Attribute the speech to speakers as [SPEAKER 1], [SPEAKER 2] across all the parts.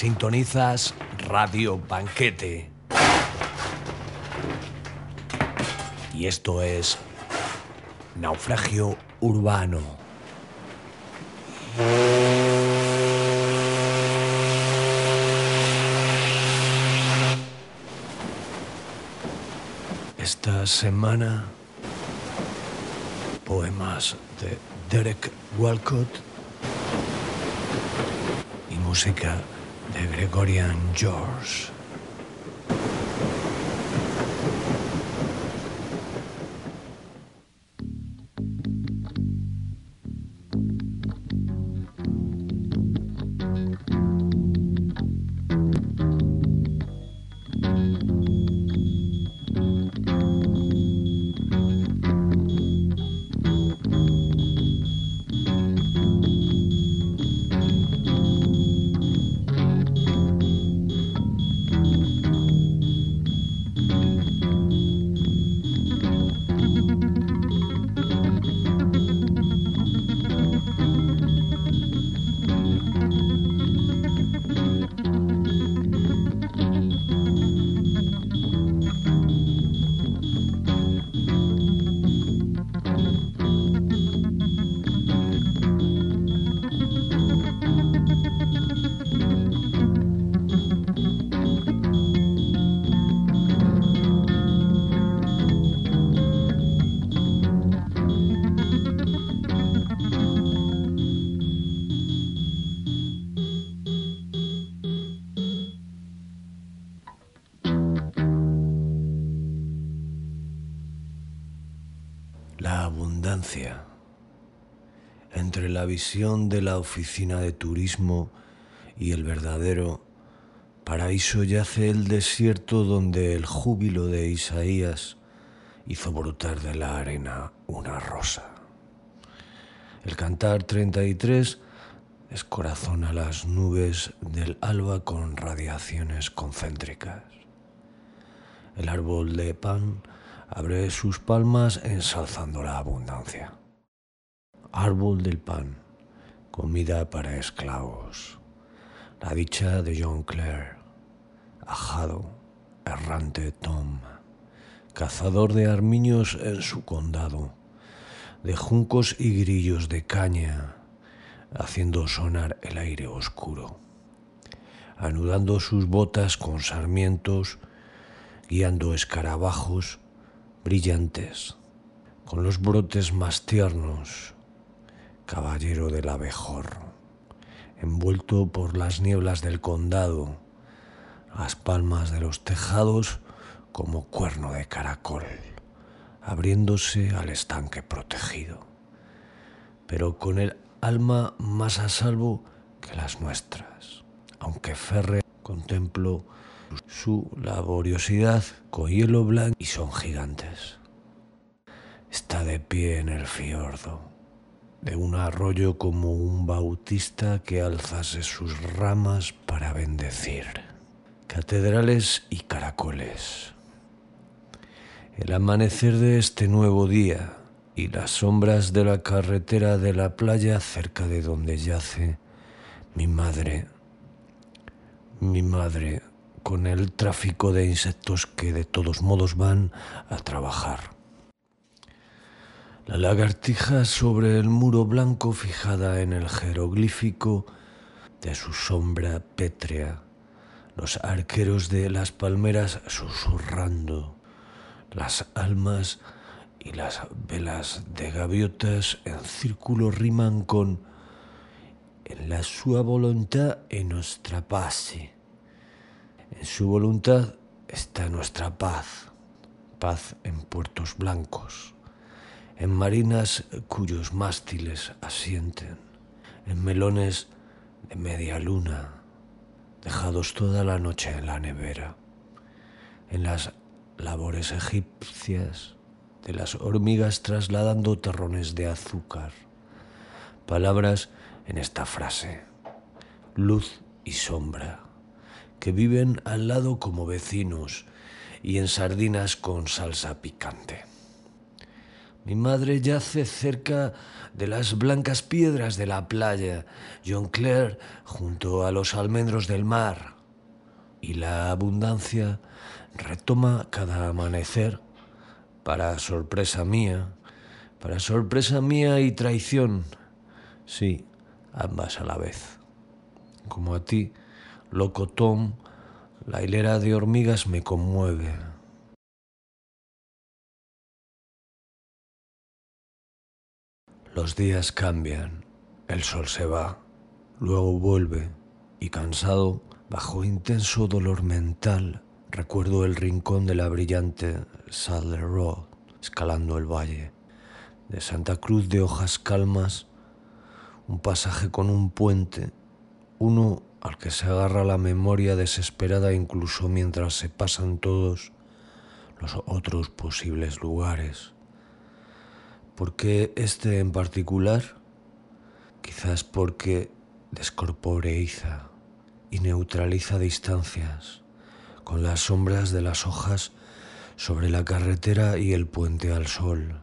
[SPEAKER 1] Sintonizas Radio Banquete. Y esto es Naufragio Urbano. Esta semana, poemas de Derek Walcott y música de Gregorian George. Entre la visión de la oficina de turismo y el verdadero paraíso yace el desierto donde el júbilo de Isaías hizo brotar de la arena una rosa. El cantar 33 descorazona las nubes del alba con radiaciones concéntricas. El árbol de pan abre sus palmas ensalzando la abundancia. Árbol del pan, comida para esclavos. La dicha de John Clare, ajado, errante Tom, cazador de armiños en su condado, de juncos y grillos de caña, haciendo sonar el aire oscuro, anudando sus botas con sarmientos, guiando escarabajos brillantes, con los brotes más tiernos, caballero del abejorro, envuelto por las nieblas del condado, las palmas de los tejados como cuerno de caracol, abriéndose al estanque protegido, pero con el alma más a salvo que las nuestras, aunque Ferre contemplo su laboriosidad con hielo blanco y son gigantes. Está de pie en el fiordo, de un arroyo como un bautista que alzase sus ramas para bendecir. Catedrales y caracoles. El amanecer de este nuevo día y las sombras de la carretera de la playa cerca de donde yace mi madre, mi madre con el tráfico de insectos que de todos modos van a trabajar. La lagartija sobre el muro blanco fijada en el jeroglífico de su sombra pétrea, los arqueros de las palmeras susurrando, las almas y las velas de gaviotas en círculo riman con en la sua voluntad e nuestra pace en su voluntad está nuestra paz, paz en puertos blancos, en marinas cuyos mástiles asienten, en melones de media luna, dejados toda la noche en la nevera, en las labores egipcias de las hormigas trasladando terrones de azúcar, palabras en esta frase, luz y sombra que viven al lado como vecinos y en sardinas con salsa picante. Mi madre yace cerca de las blancas piedras de la playa, John Clare junto a los almendros del mar. Y la abundancia retoma cada amanecer, para sorpresa mía, para sorpresa mía y traición. Sí, ambas a la vez. Como a ti, loco Tom, la hilera de hormigas me conmueve. Los días cambian, el sol se va, luego vuelve y cansado, bajo intenso dolor mental, recuerdo el rincón de la brillante Sadler Road, escalando el valle, de Santa Cruz de hojas calmas, un pasaje con un puente, uno al que se agarra la memoria desesperada incluso mientras se pasan todos los otros posibles lugares. ¿Por qué este en particular? Quizás porque descorporeiza y neutraliza distancias con las sombras de las hojas sobre la carretera y el puente al sol,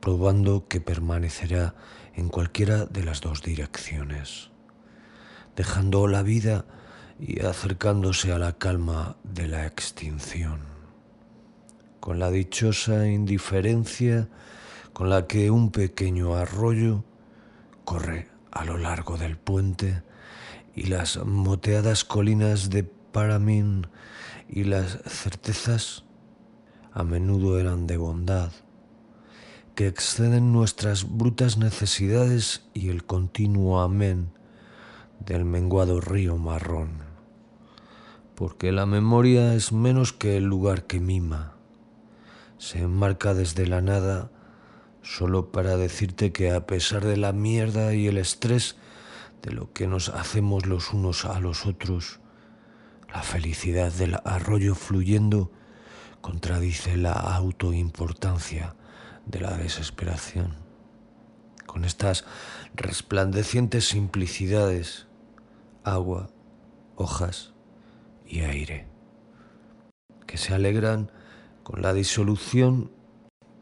[SPEAKER 1] probando que permanecerá en cualquiera de las dos direcciones dejando la vida y acercándose a la calma de la extinción. Con la dichosa indiferencia con la que un pequeño arroyo corre a lo largo del puente y las moteadas colinas de Paramin y las certezas a menudo eran de bondad, que exceden nuestras brutas necesidades y el continuo amén del menguado río marrón, porque la memoria es menos que el lugar que mima, se enmarca desde la nada solo para decirte que a pesar de la mierda y el estrés de lo que nos hacemos los unos a los otros, la felicidad del arroyo fluyendo contradice la autoimportancia de la desesperación. Con estas resplandecientes simplicidades, agua, hojas y aire, que se alegran con la disolución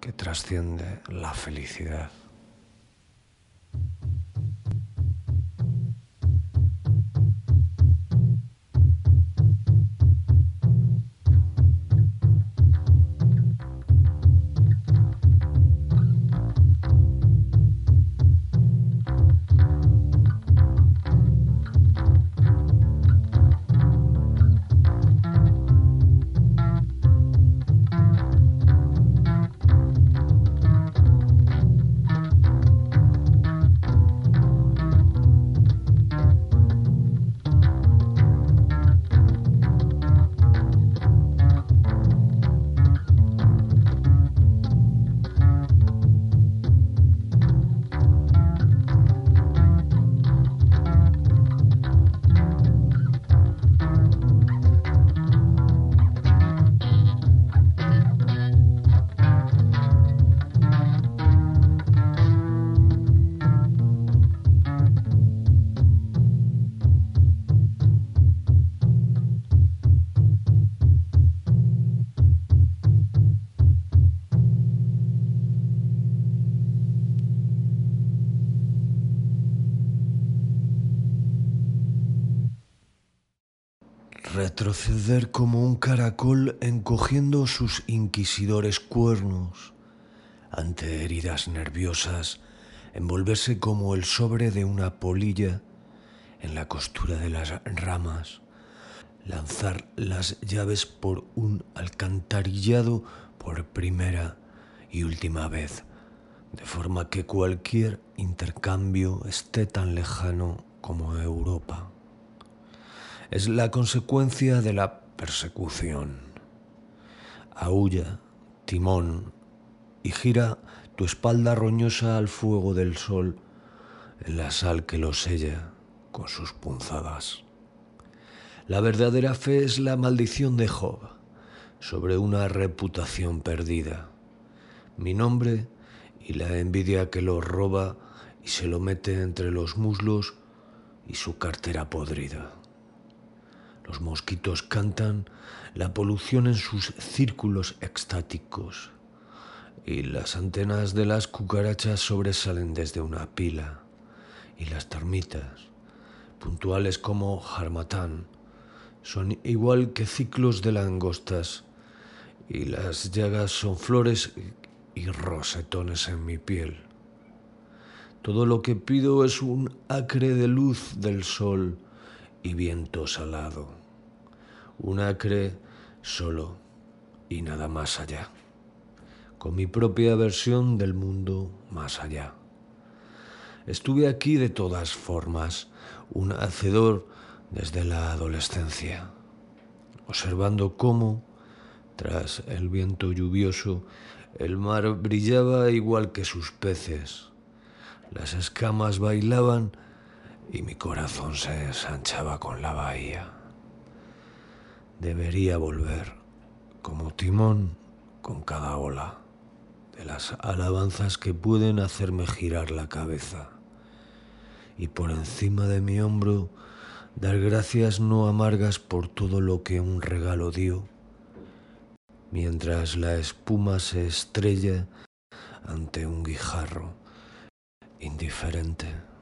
[SPEAKER 1] que trasciende la felicidad. Retroceder como un caracol encogiendo sus inquisidores cuernos. Ante heridas nerviosas, envolverse como el sobre de una polilla en la costura de las ramas, lanzar las llaves por un alcantarillado por primera y última vez, de forma que cualquier intercambio esté tan lejano como Europa es la consecuencia de la persecución. Aúlla, timón, y gira tu espalda roñosa al fuego del sol en la sal que lo sella con sus punzadas. La verdadera fe es la maldición de Job sobre una reputación perdida. Mi nombre y la envidia que lo roba y se lo mete entre los muslos y su cartera podrida. Los mosquitos cantan la polución en sus círculos extáticos y las antenas de las cucarachas sobresalen desde una pila, y las termitas, puntuales como Harmatán, son igual que ciclos de langostas, y las llagas son flores y rosetones en mi piel. Todo lo que pido es un acre de luz del sol y viento salado. Un acre solo y nada más allá. Con mi propia versión del mundo más allá. Estuve aquí de todas formas, un hacedor desde la adolescencia, observando cómo, tras el viento lluvioso, el mar brillaba igual que sus peces las escamas bailaban y mi corazón se ensanchaba con la bahía. Debería volver, como timón, con cada ola, de las alabanzas que pueden hacerme girar la cabeza. Y por encima de mi hombro, dar gracias no amargas por todo lo que un regalo dio, mientras la espuma se estrella ante un guijarro indiferente.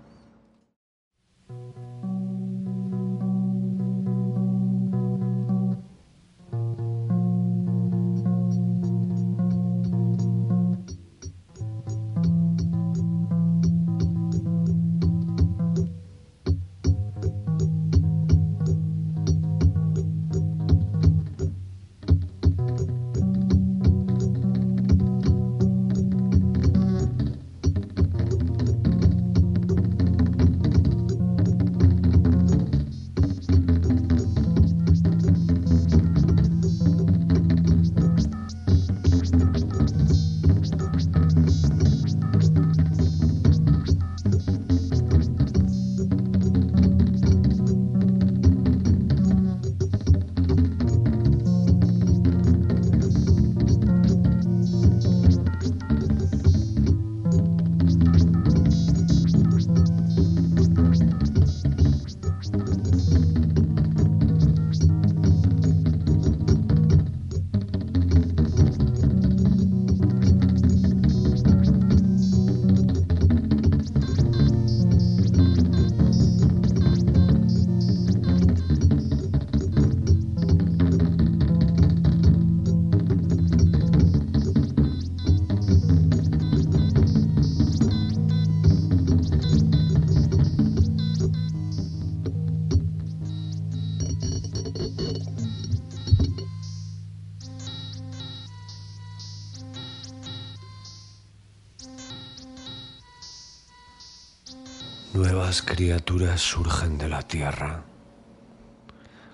[SPEAKER 1] Criaturas surgen de la tierra,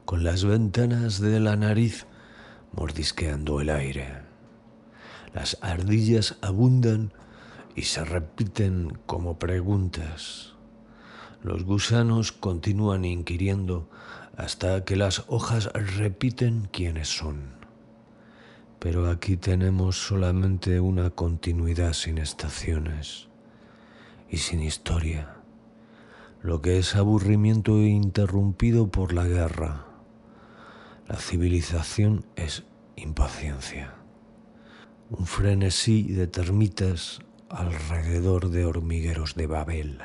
[SPEAKER 1] con las ventanas de la nariz mordisqueando el aire. Las ardillas abundan y se repiten como preguntas. Los gusanos continúan inquiriendo hasta que las hojas repiten quiénes son. Pero aquí tenemos solamente una continuidad sin estaciones y sin historia lo que es aburrimiento interrumpido por la guerra. La civilización es impaciencia, un frenesí de termitas alrededor de hormigueros de Babel,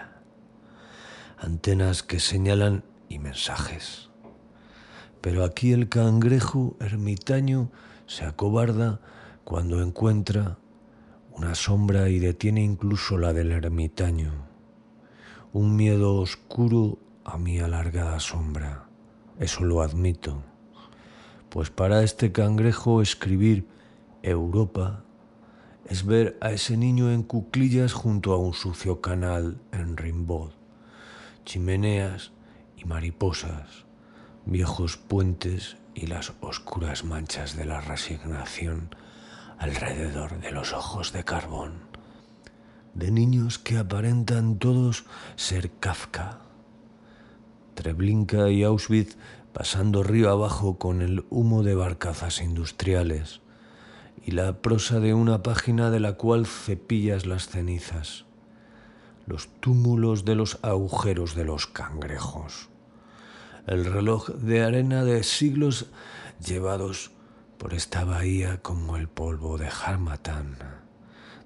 [SPEAKER 1] antenas que señalan y mensajes. Pero aquí el cangrejo ermitaño se acobarda cuando encuentra una sombra y detiene incluso la del ermitaño un miedo oscuro a mi alargada sombra. Eso lo admito. Pues para este cangrejo escribir Europa es ver a ese niño en cuclillas junto a un sucio canal en Rimbaud, chimeneas y mariposas, viejos puentes y las oscuras manchas de la resignación alrededor de los ojos de carbón de niños que aparentan todos ser Kafka. Treblinka y Auschwitz pasando río abajo con el humo de barcazas industriales y la prosa de una página de la cual cepillas las cenizas, los túmulos de los agujeros de los cangrejos, el reloj de arena de siglos llevados por esta bahía como el polvo de Harmattan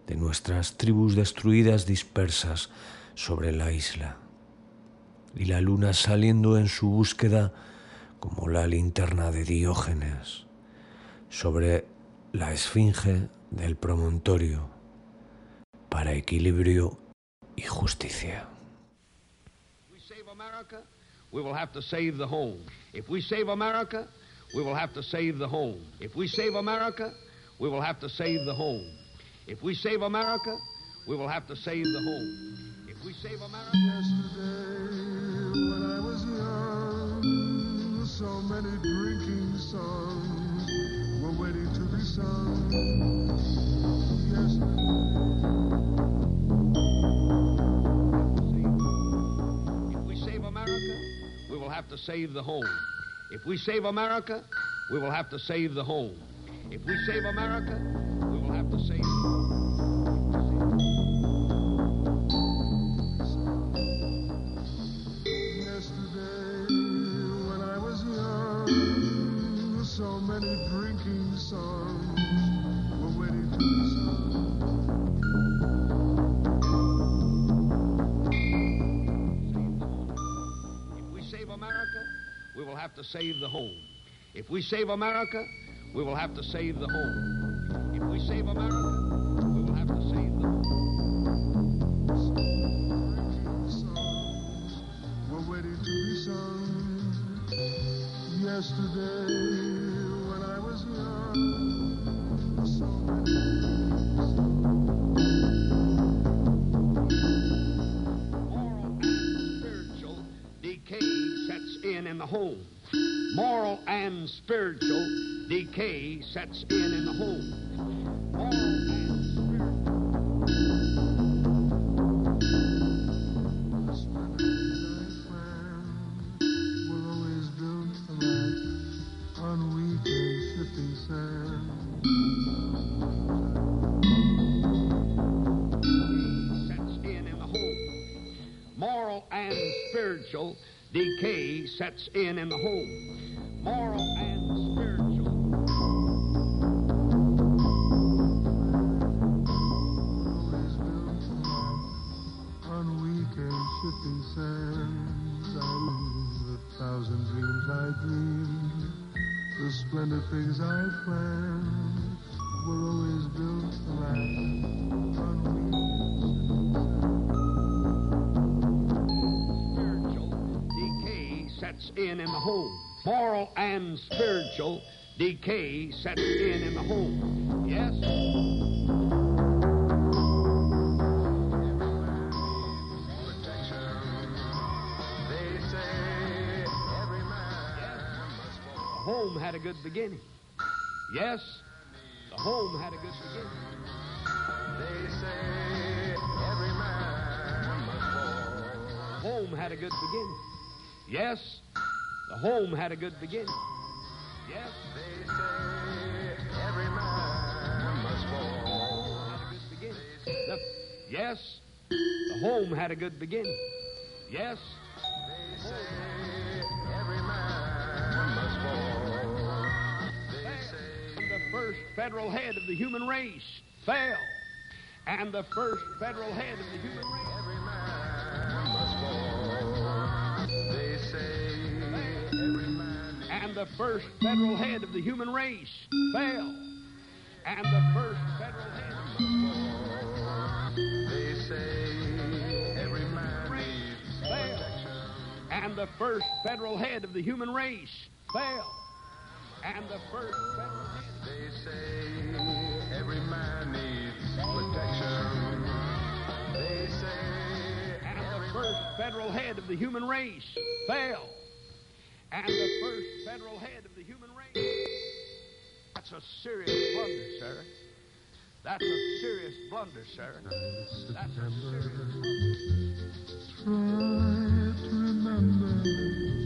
[SPEAKER 1] de nuestras tribus destruidas dispersas sobre la isla, y la luna saliendo en su búsqueda como la linterna de Diógenes sobre la esfinge del promontorio para equilibrio y justicia.
[SPEAKER 2] we will have to save the home. If we save America, we will have to save the home. If we save America, we will have to save the home. If we save America, we will have to save the home. If we save America.
[SPEAKER 3] Yesterday, when I was young, so many drinking songs were waiting to be sung.
[SPEAKER 2] If we save America, we will have to save the home. If we save America, we will have to save the home. If we save America, we will have to save.
[SPEAKER 3] Many drinking songs waiting to be sung.
[SPEAKER 2] If we save America, we will have to save the home. If we save America, we will have to save the home. If we save America, we will have to save the home.
[SPEAKER 3] Drinking songs were waiting to be sung. Yesterday,
[SPEAKER 2] home. Moral and spiritual decay sets in in the home. In in the home. Moral and spiritual.
[SPEAKER 3] On weak and shifting sands. I lose a thousand dreams I dreamed. The splendid things I planned were always built to last
[SPEAKER 2] sets in in the home. Moral and spiritual decay sets in in the home. Yes? The home had a good beginning. Yes? The home had a good beginning.
[SPEAKER 3] They say every man must
[SPEAKER 2] home had a good beginning. Yes? The home had a good beginning. Yes?
[SPEAKER 3] They say every man must fall.
[SPEAKER 2] had a good beginning. The- yes, the home had a good beginning. Yes,
[SPEAKER 3] They say every man must fall. They say
[SPEAKER 2] the first federal head of the human race fell. And the first federal head of the human race. The first federal head of the human race fell. And the first federal head of
[SPEAKER 3] They say every man
[SPEAKER 2] fell. And the first federal head of the human race fell. And the first federal head.
[SPEAKER 3] They say every man needs protection. They say
[SPEAKER 2] And the first federal head of the human race fell. And the first federal head of the human race. That's a serious blunder, sir. That's a serious blunder, sir. That's a serious blunder.
[SPEAKER 3] Try to remember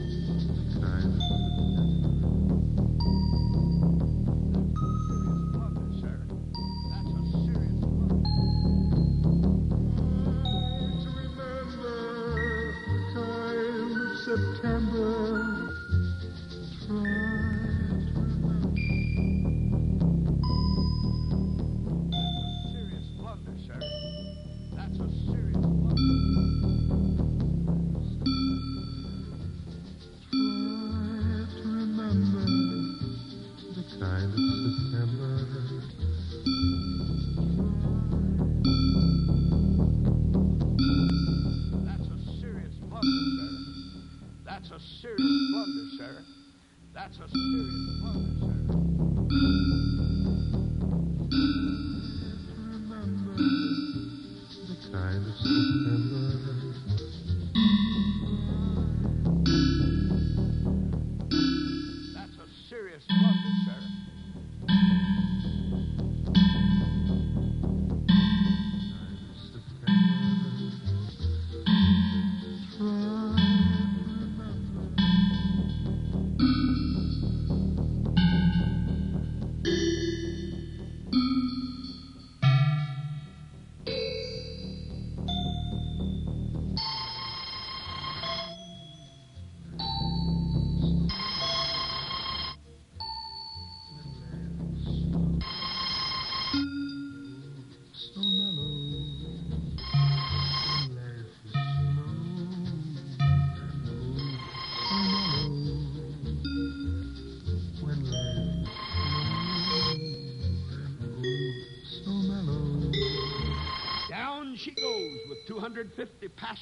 [SPEAKER 2] That's a serious blunder,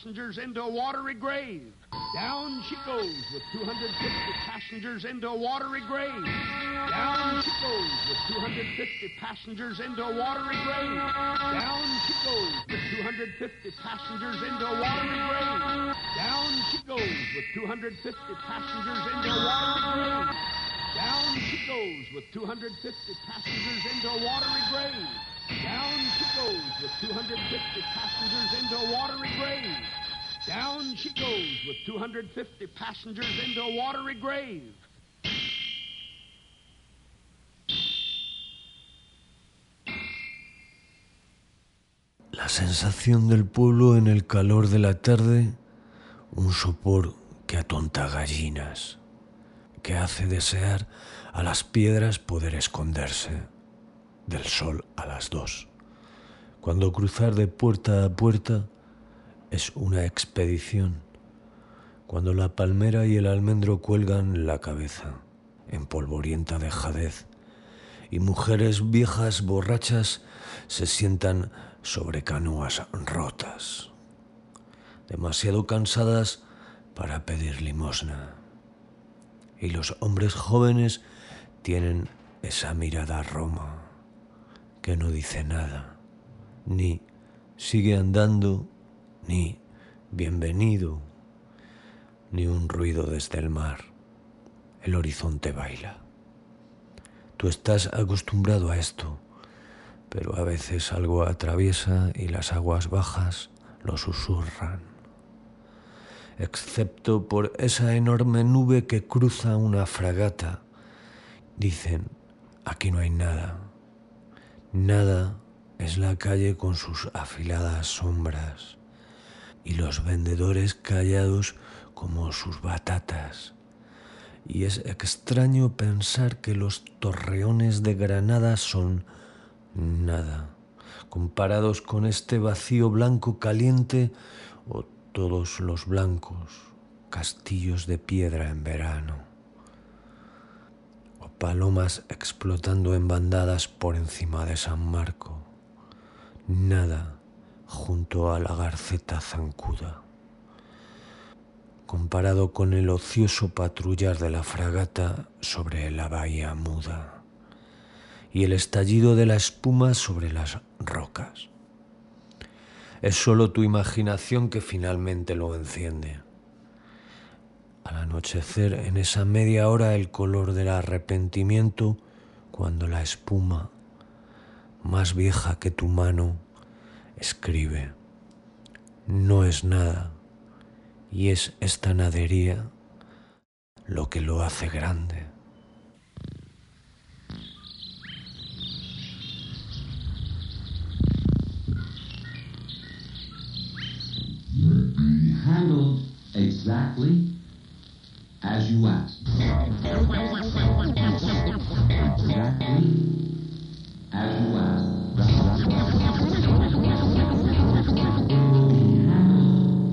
[SPEAKER 2] passengers into a watery grave. Down she goes with 250 passengers into a watery grave. Down she goes with 250 passengers into a watery grave. Down she goes with 250 passengers into a watery grave. Down she goes with 250 passengers into a watery grave. Down she goes with 250 passengers into a watery grave. Down she goes with 250 passengers into a watery grave. Down she goes with 250 passengers into a watery grave.
[SPEAKER 1] La sensación del pueblo en el calor de la tarde, un sopor que atonta gallinas, que hace desear a las piedras poder esconderse del sol a las dos. Cuando cruzar de puerta a puerta es una expedición, cuando la palmera y el almendro cuelgan la cabeza en polvorienta dejadez y mujeres viejas borrachas se sientan sobre canoas rotas, demasiado cansadas para pedir limosna. Y los hombres jóvenes tienen esa mirada roma que no dice nada, ni sigue andando, ni bienvenido, ni un ruido desde el mar. El horizonte baila. Tú estás acostumbrado a esto, pero a veces algo atraviesa y las aguas bajas lo susurran. Excepto por esa enorme nube que cruza una fragata, dicen, aquí no hay nada. Nada es la calle con sus afiladas sombras y los vendedores callados como sus batatas. Y es extraño pensar que los torreones de Granada son nada, comparados con este vacío blanco caliente o todos los blancos castillos de piedra en verano, palomas explotando en bandadas por encima de San Marco, nada junto a la garceta zancuda comparado con el ocioso patrullar de la fragata sobre la bahía muda y el estallido de la espuma sobre las rocas. Es solo tu imaginación que finalmente lo enciende. Al anochecer, en esa media hora, el color del arrepentimiento, cuando la espuma, más vieja que tu mano, escribe, no es nada y es esta nadería lo que lo hace grande.
[SPEAKER 4] As you asked. Exactly as you asked.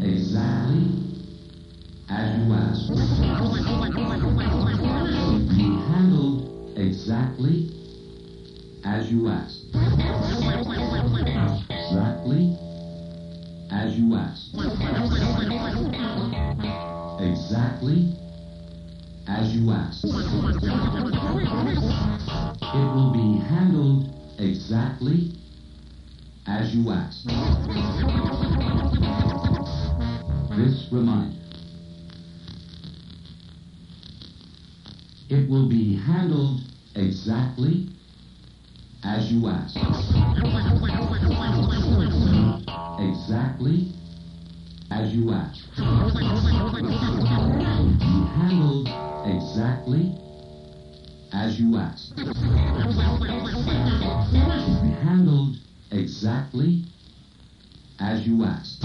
[SPEAKER 4] Exactly as you asked. Be handled exactly as you asked. Exactly as you asked. Exactly
[SPEAKER 5] as you ask. It will be handled exactly as you ask. This reminder. It will be handled exactly as you ask. Exactly as you ask. Handled exactly as you ask. Be handled exactly as you ask.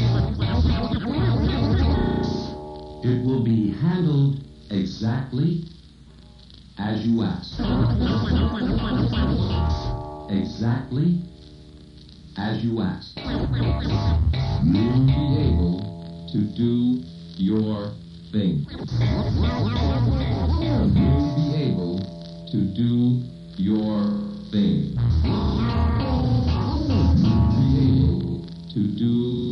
[SPEAKER 5] It will be handled exactly as you ask. Exactly as you ask. You'll be able to do your thing. Be able to do your thing. Be able to do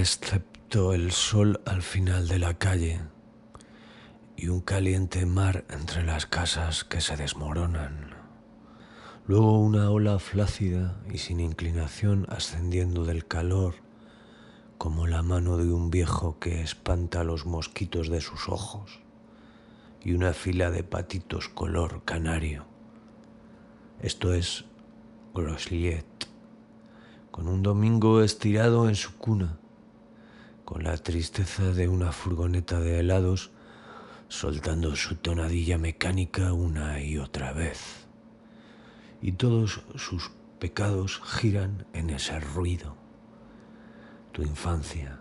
[SPEAKER 1] excepto el sol al final de la calle y un caliente mar entre las casas que se desmoronan. Luego una ola flácida y sin inclinación ascendiendo del calor como la mano de un viejo que espanta los mosquitos de sus ojos y una fila de patitos color canario. Esto es Grosliet con un domingo estirado en su cuna, con la tristeza de una furgoneta de helados soltando su tonadilla mecánica una y otra vez. Y todos sus pecados giran en ese ruido. Tu infancia.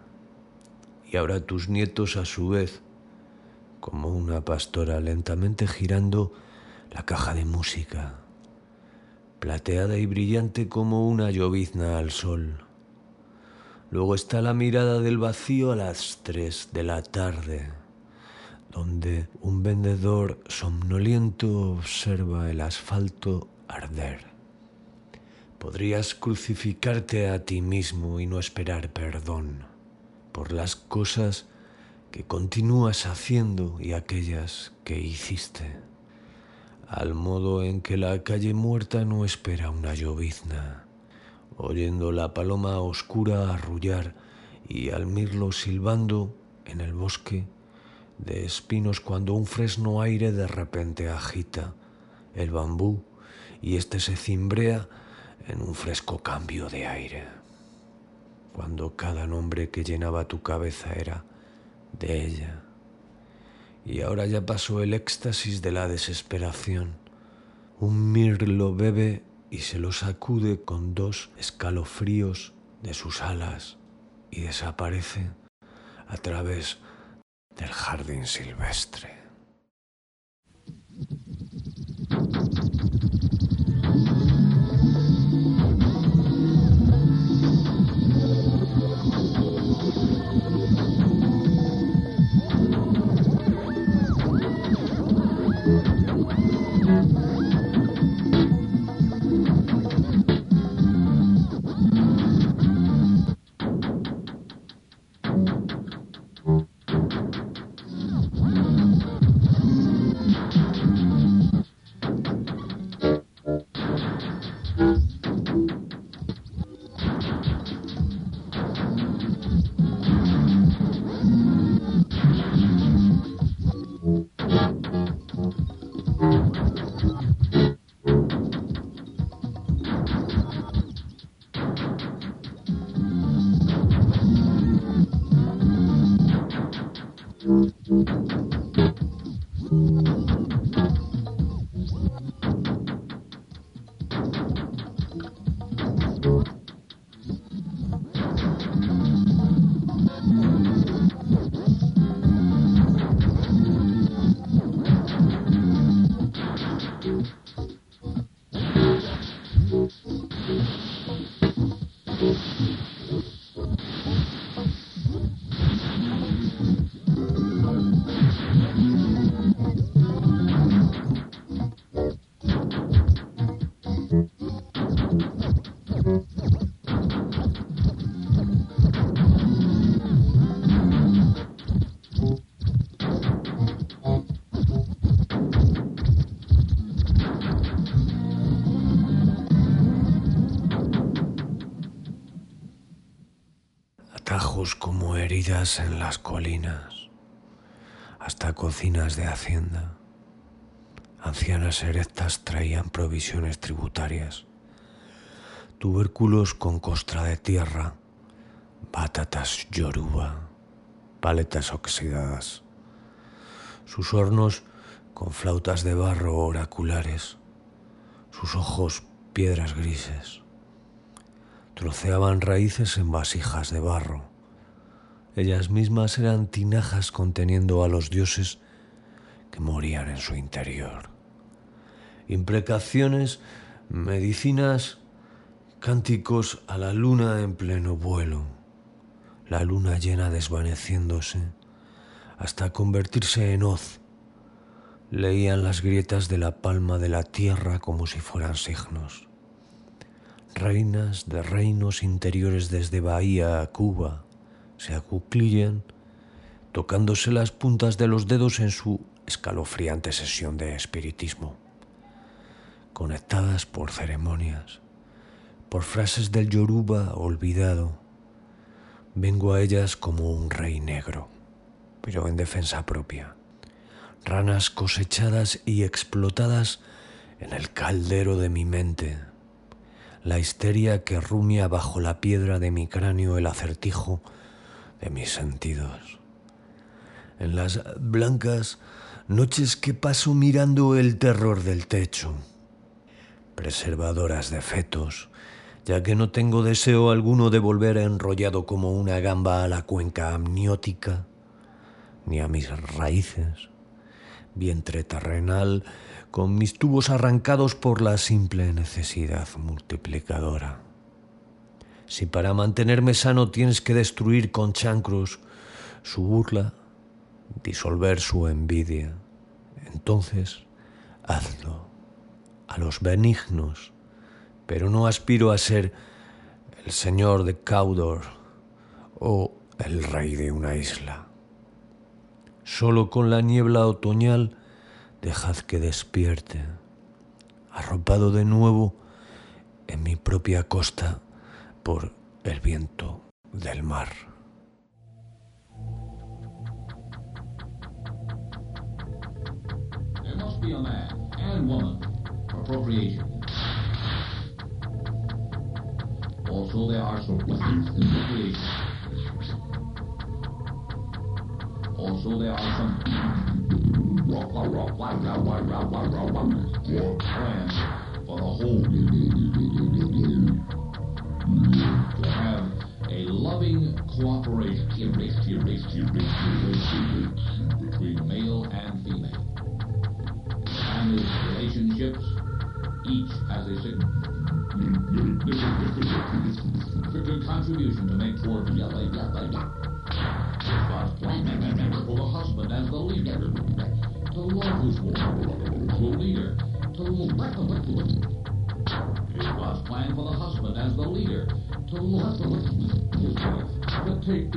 [SPEAKER 1] Y ahora tus nietos a su vez, como una pastora lentamente girando la caja de música plateada y brillante como una llovizna al sol. Luego está la mirada del vacío a las tres de la tarde, donde un vendedor somnoliento observa el asfalto arder. Podrías crucificarte a ti mismo y no esperar perdón por las cosas que continúas haciendo y aquellas que hiciste al modo en que la calle muerta no espera una llovizna, oyendo la paloma oscura arrullar y al mirlo silbando en el bosque de espinos cuando un fresno aire de repente agita el bambú y éste se cimbrea en un fresco cambio de aire, cuando cada nombre que llenaba tu cabeza era de ella y ahora ya pasó el éxtasis de la desesperación. Un mirlo bebe y se lo sacude con dos escalofríos de sus alas y desaparece a través del jardín silvestre. En las colinas, hasta cocinas de hacienda. Ancianas erectas traían provisiones tributarias, tubérculos con costra de tierra, batatas yoruba, paletas oxidadas, sus hornos con flautas de barro oraculares, sus ojos piedras grises. Troceaban raíces en vasijas de barro. Ellas mismas eran tinajas conteniendo a los dioses que morían en su interior. Imprecaciones, medicinas, cánticos a la luna en pleno vuelo, la luna llena desvaneciéndose hasta convertirse en hoz. Leían las grietas de la palma de la tierra como si fueran signos. Reinas de reinos interiores desde Bahía a Cuba se acuclillan, tocándose las puntas de los dedos en su escalofriante sesión de espiritismo, conectadas por ceremonias, por frases del Yoruba olvidado. Vengo a ellas como un rey negro, pero en defensa propia. Ranas cosechadas y explotadas en el caldero de mi mente. La histeria que rumia bajo la piedra de mi cráneo el acertijo de mis sentidos. En las blancas noches que paso mirando el terror del techo, preservadoras de fetos, ya que no tengo deseo alguno de volver enrollado como una gamba a la cuenca amniótica, ni a mis raíces, vientre terrenal, con mis tubos arrancados por la simple necesidad multiplicadora. Si para mantenerme sano tienes que destruir con chancros su burla, disolver su envidia, entonces hazlo a los benignos, pero no aspiro a ser el señor de Caudor o el rey de una isla. Solo con la niebla otoñal dejad que despierte, arropado de nuevo en mi propia costa por el viento del mar.
[SPEAKER 4] There must be a man and woman for procreation. Also, there are. Also, there are some plans for the whole to a loving cooperation between male and female. Family relationships, each has a significant contribution to make toward the other. To love his wife, to take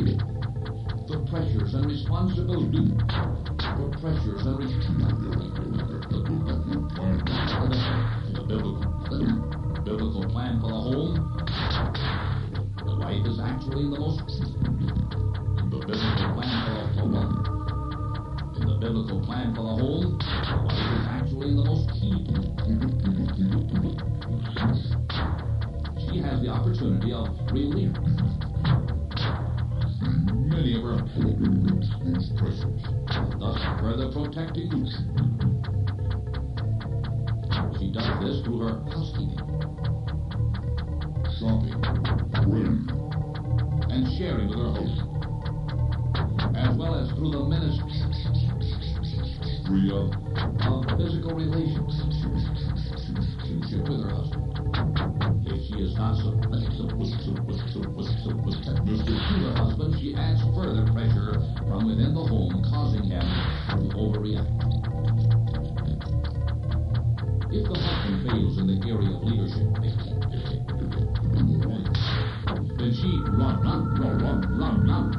[SPEAKER 4] the pressures and responsibility, If she is not submissive to her husband, she adds further pressure from within the home, causing him to overreact. If the husband fails in the area of leadership, then she run, run, run, run, run, run,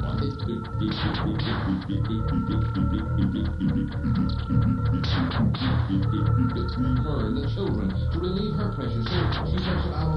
[SPEAKER 4] her and the children to relieve her pressure, so she it out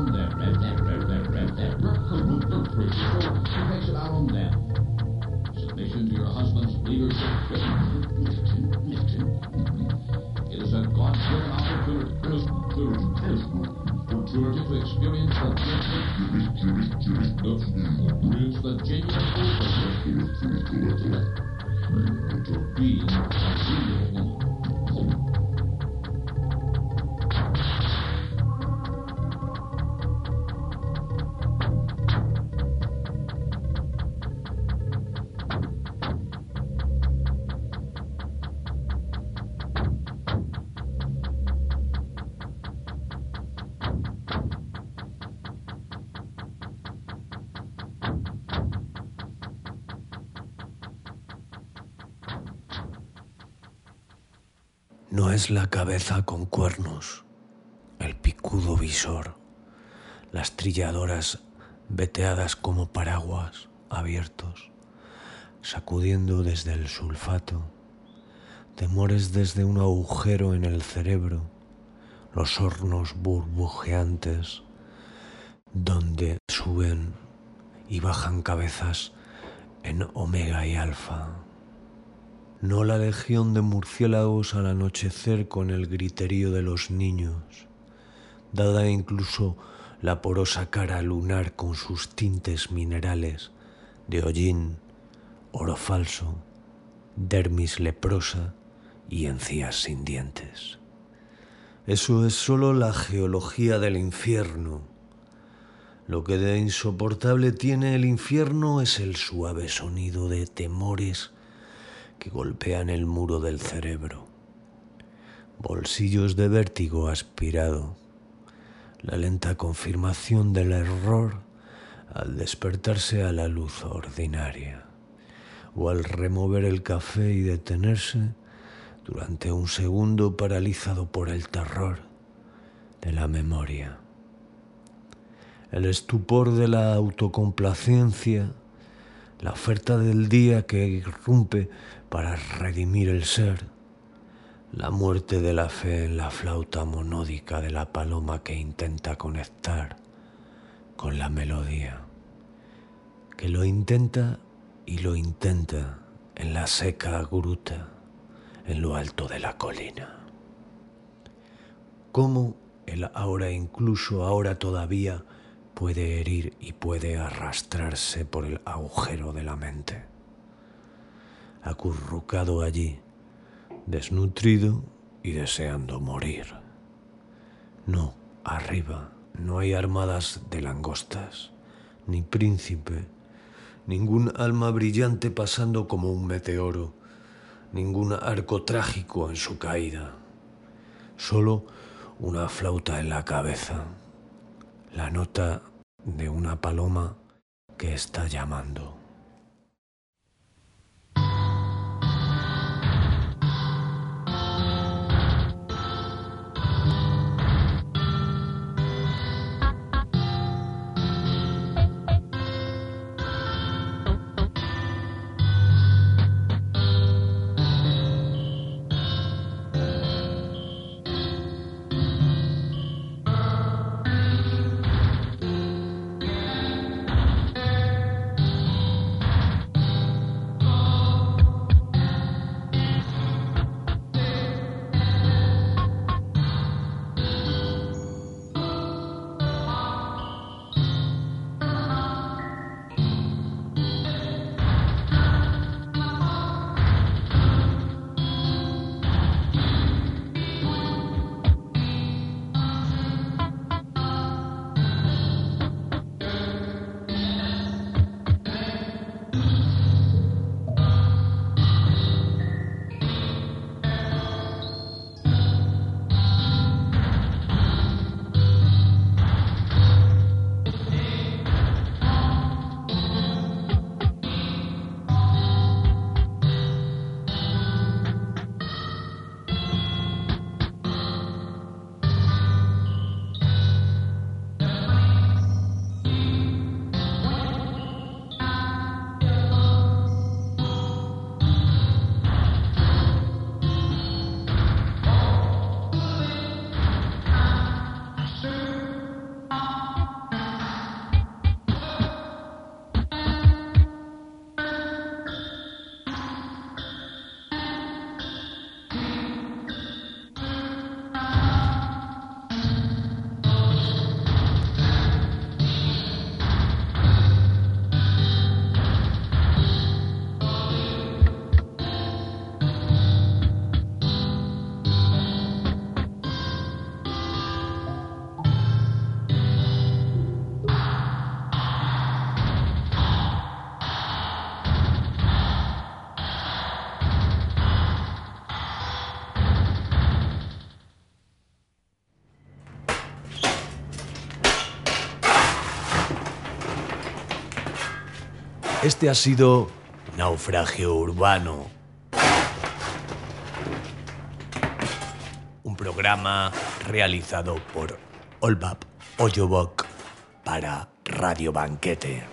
[SPEAKER 1] No es la cabeza con cuernos, el picudo visor, las trilladoras veteadas como paraguas abiertos, sacudiendo desde el sulfato, temores desde un agujero en el cerebro, los hornos burbujeantes, donde suben y bajan cabezas en omega y alfa no la legión de murciélagos al anochecer con el griterío de los niños, dada incluso la porosa cara lunar con sus tintes minerales de hollín, oro falso, dermis leprosa y encías sin dientes. Eso es sólo la geología del infierno. Lo que de insoportable tiene el infierno es el suave sonido de temores que golpean el muro del cerebro. Bolsillos de vértigo aspirado. La lenta confirmación del error al despertarse a la luz ordinaria o al remover el café y detenerse durante un segundo paralizado por el terror de la memoria. El estupor de la autocomplacencia, la oferta del día que irrumpe para redimir el ser, la muerte de la fe en la flauta monódica de la paloma que intenta conectar con la melodía, que lo intenta y lo intenta en la seca gruta, en lo alto de la colina. ¿Cómo el ahora incluso ahora todavía puede herir y puede arrastrarse por el agujero de la mente? acurrucado allí, desnutrido y deseando morir. No, arriba no hay armadas de langostas, ni príncipe, ningún alma brillante pasando como un meteoro, ningún arco trágico en su caída, solo una flauta en la cabeza, la nota de una paloma que está llamando. Este ha sido Naufragio Urbano. Un programa realizado por Olbap Oyobok para Radio Banquete.